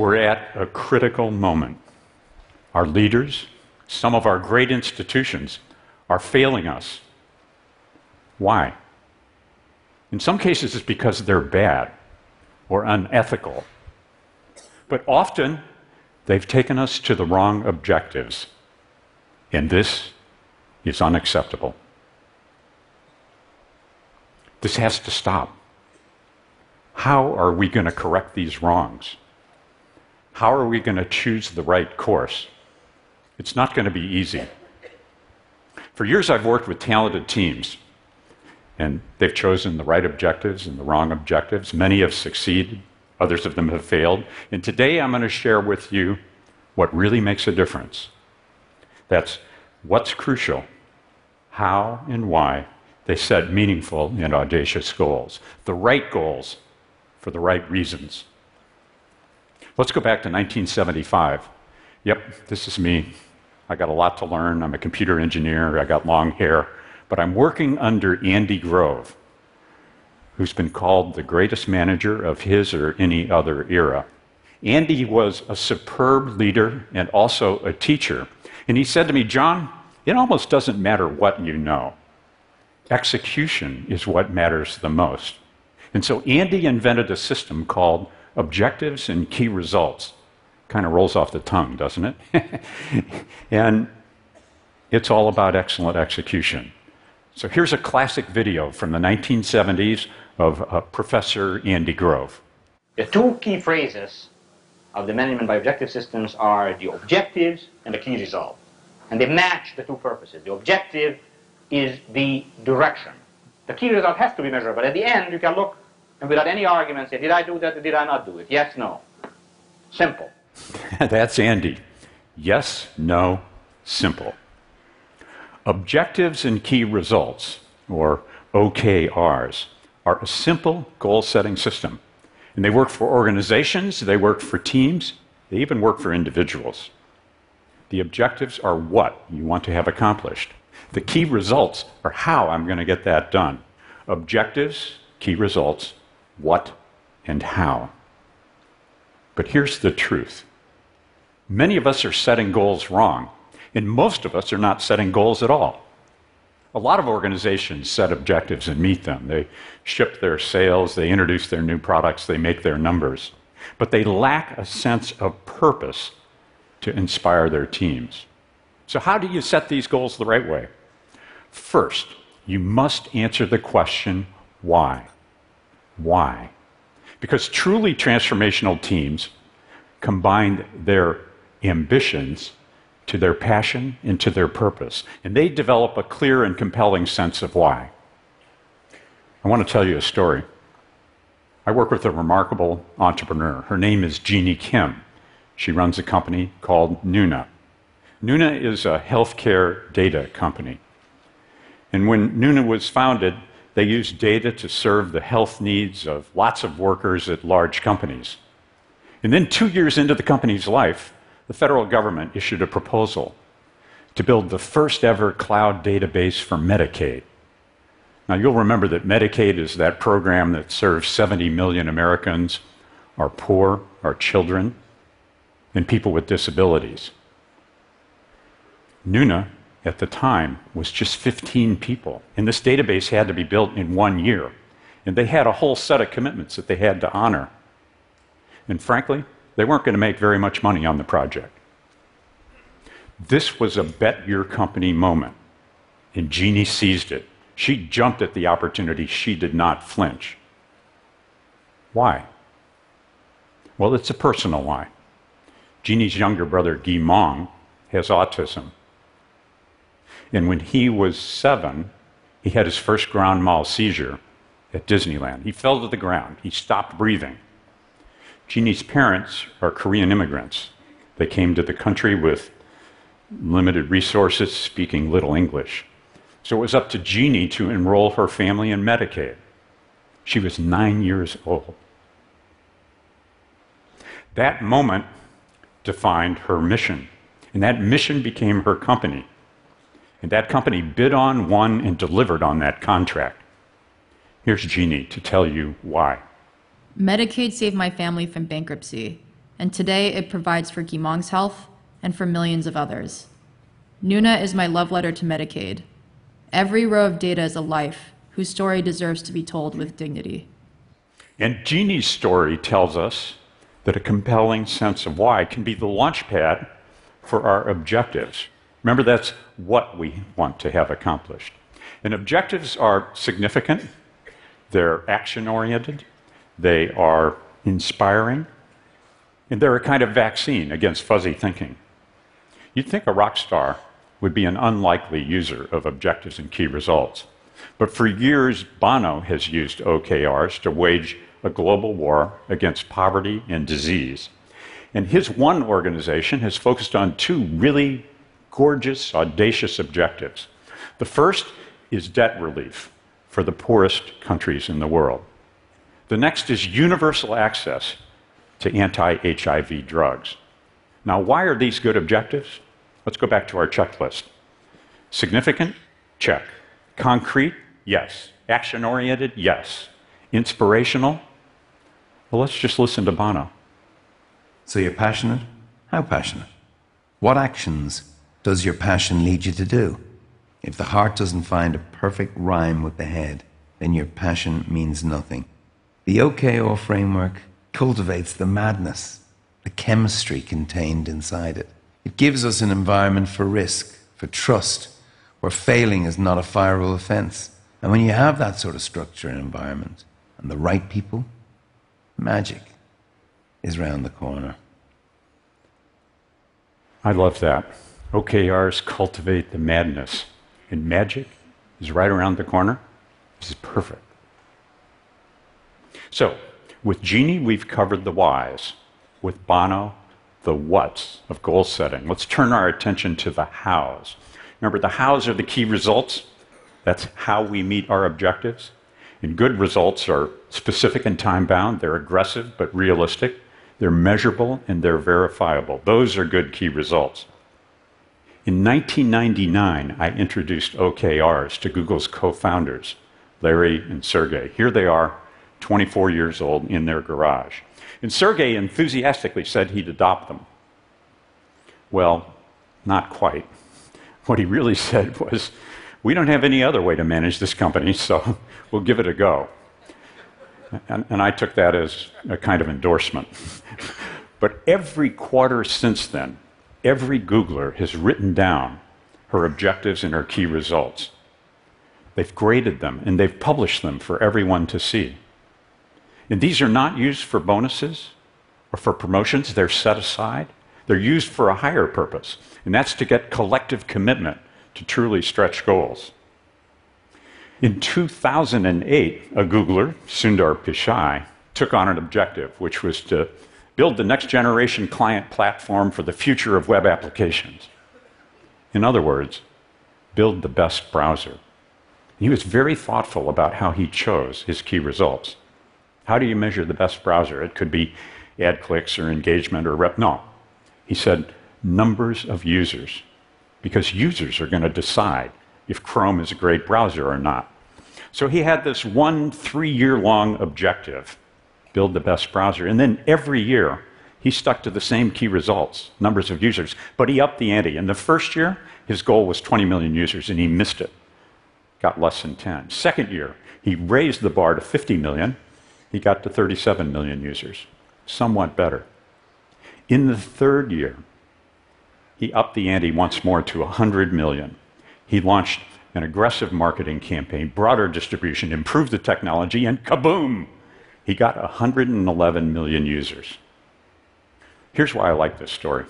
We're at a critical moment. Our leaders, some of our great institutions, are failing us. Why? In some cases, it's because they're bad or unethical. But often, they've taken us to the wrong objectives. And this is unacceptable. This has to stop. How are we going to correct these wrongs? How are we going to choose the right course? It's not going to be easy. For years, I've worked with talented teams, and they've chosen the right objectives and the wrong objectives. Many have succeeded, others of them have failed. And today, I'm going to share with you what really makes a difference. That's what's crucial, how and why they set meaningful and audacious goals, the right goals for the right reasons. Let's go back to 1975. Yep, this is me. I got a lot to learn. I'm a computer engineer, I got long hair, but I'm working under Andy Grove, who's been called the greatest manager of his or any other era. Andy was a superb leader and also a teacher. And he said to me, John, it almost doesn't matter what you know. Execution is what matters the most. And so Andy invented a system called objectives and key results. Kind of rolls off the tongue, doesn't it? and it's all about excellent execution. So here's a classic video from the 1970s of uh, Professor Andy Grove. The two key phrases of the management by objective systems are the objectives and the key result. And they match the two purposes. The objective is the direction. The key result has to be measured, but at the end you can look and without any argument say, did I do that or did I not do it? Yes, no. Simple. That's Andy. Yes, no, simple. Objectives and key results, or OKRs, are a simple goal setting system. And they work for organizations, they work for teams, they even work for individuals. The objectives are what you want to have accomplished. The key results are how I'm going to get that done. Objectives, key results, what and how. But here's the truth many of us are setting goals wrong, and most of us are not setting goals at all. A lot of organizations set objectives and meet them. They ship their sales, they introduce their new products, they make their numbers. But they lack a sense of purpose to inspire their teams. So, how do you set these goals the right way? First, you must answer the question why. Why? Because truly transformational teams combine their ambitions to their passion and to their purpose, and they develop a clear and compelling sense of why. I want to tell you a story. I work with a remarkable entrepreneur. Her name is Jini Kim. She runs a company called Nuna. Nuna is a healthcare data company. And when Nuna was founded, they used data to serve the health needs of lots of workers at large companies. And then, two years into the company's life, the federal government issued a proposal to build the first ever cloud database for Medicaid. Now, you'll remember that Medicaid is that program that serves 70 million Americans, our poor, our children, and people with disabilities. Nuna at the time was just 15 people. And this database had to be built in one year. And they had a whole set of commitments that they had to honor. And frankly, they weren't going to make very much money on the project. This was a bet your company moment. And Jini seized it. She jumped at the opportunity. She did not flinch. Why? Well, it's a personal why. Jini's younger brother, Kimong, has autism. And when he was seven, he had his first grand mal seizure at Disneyland. He fell to the ground, he stopped breathing. Jini's parents are Korean immigrants. They came to the country with limited resources, speaking little English. So it was up to Jini to enroll her family in Medicaid. She was nine years old. That moment defined her mission, and that mission became her company. And that company bid on, won, and delivered on that contract. Here's Jini to tell you why. Medicaid saved my family from bankruptcy, and today it provides for Kimong's health and for millions of others. Nuna is my love letter to Medicaid. Every row of data is a life whose story deserves to be told with dignity. And Jini's story tells us that a compelling sense of why can be the launchpad for our objectives. Remember, that's what we want to have accomplished. And objectives are significant, they're action oriented, they are inspiring, and they're a kind of vaccine against fuzzy thinking. You'd think a rock star would be an unlikely user of objectives and key results. But for years, Bono has used OKRs to wage a global war against poverty and disease. And his one organization has focused on two really gorgeous, audacious objectives. The first is debt relief for the poorest countries in the world. The next is universal access to anti HIV drugs. Now, why are these good objectives? Let's go back to our checklist. Significant? Check. Concrete? Yes. Action oriented? Yes. Inspirational? Well, let's just listen to Bono. So you're passionate? How passionate? What actions does your passion lead you to do? If the heart doesn't find a perfect rhyme with the head, then your passion means nothing. The OKR framework cultivates the madness, the chemistry contained inside it. It gives us an environment for risk, for trust, where failing is not a fireable offense. And when you have that sort of structure and environment, and the right people, magic is round the corner. I love that. OKRs cultivate the madness, and magic is right around the corner. This is perfect. So, with Jini, we've covered the whys. With Bono, the whats of goal setting. Let's turn our attention to the hows. Remember, the hows are the key results. That's how we meet our objectives. And good results are specific and time bound, they're aggressive but realistic, they're measurable, and they're verifiable. Those are good key results. In 1999, I introduced OKRs to Google's co founders, Larry and Sergey. Here they are, 24 years old, in their garage. And Sergey enthusiastically said he'd adopt them. Well, not quite. What he really said was, We don't have any other way to manage this company, so we'll give it a go. And, and I took that as a kind of endorsement. but every quarter since then, every Googler has written down her objectives and her key results. They've graded them and they've published them for everyone to see. And these are not used for bonuses or for promotions, they're set aside. They're used for a higher purpose, and that's to get collective commitment to truly stretch goals. In 2008, a Googler, Sundar Pichai, took on an objective, which was to build the next generation client platform for the future of web applications. In other words, build the best browser. He was very thoughtful about how he chose his key results. How do you measure the best browser? It could be ad clicks or engagement or rep. No. He said numbers of users, because users are going to decide if Chrome is a great browser or not. So he had this one three year long objective build the best browser. And then every year, he stuck to the same key results, numbers of users, but he upped the ante. In the first year, his goal was 20 million users, and he missed it, got less than 10. Second year, he raised the bar to 50 million, he got to 37 million users, somewhat better. In the third year, he upped the ante once more to 100 million. He launched an aggressive marketing campaign, broader distribution, improved the technology, and kaboom! He got 111 million users. Here's why I like this story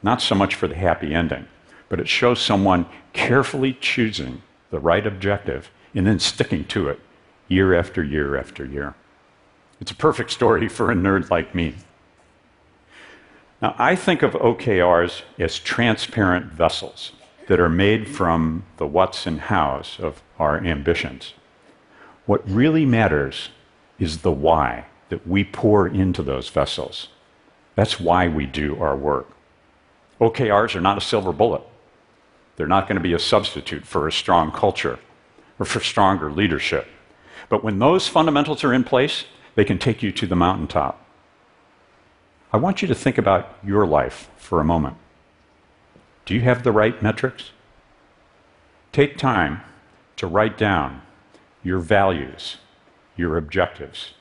not so much for the happy ending, but it shows someone carefully choosing the right objective and then sticking to it year after year after year. It's a perfect story for a nerd like me. Now, I think of OKRs as transparent vessels that are made from the what's and how's of our ambitions. What really matters is the why that we pour into those vessels. That's why we do our work. OKRs are not a silver bullet. They're not going to be a substitute for a strong culture or for stronger leadership. But when those fundamentals are in place, they can take you to the mountaintop. I want you to think about your life for a moment. Do you have the right metrics? Take time to write down your values, your objectives,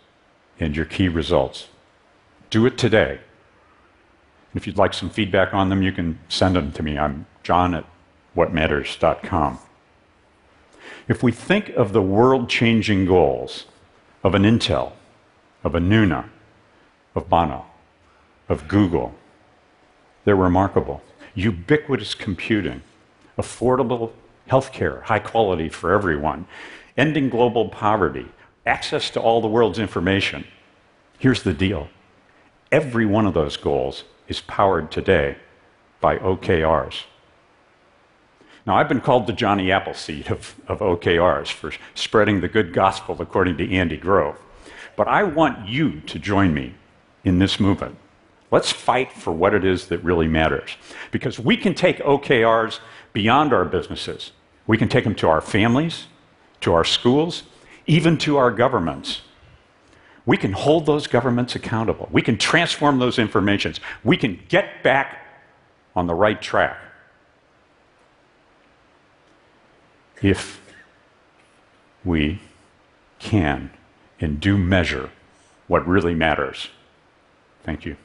and your key results. Do it today. And if you'd like some feedback on them, you can send them to me. I'm john at whatmatters.com. If we think of the world changing goals of an Intel, of a Nuna, of Bono, of Google, they're remarkable. Ubiquitous computing, affordable healthcare, high quality for everyone, ending global poverty, access to all the world's information. Here's the deal every one of those goals is powered today by OKRs. Now, I've been called the Johnny Appleseed of, of OKRs for spreading the good gospel according to Andy Grove. But I want you to join me in this movement. Let's fight for what it is that really matters. Because we can take OKRs beyond our businesses. We can take them to our families, to our schools, even to our governments. We can hold those governments accountable. We can transform those informations. We can get back on the right track. If we can and do measure what really matters. Thank you.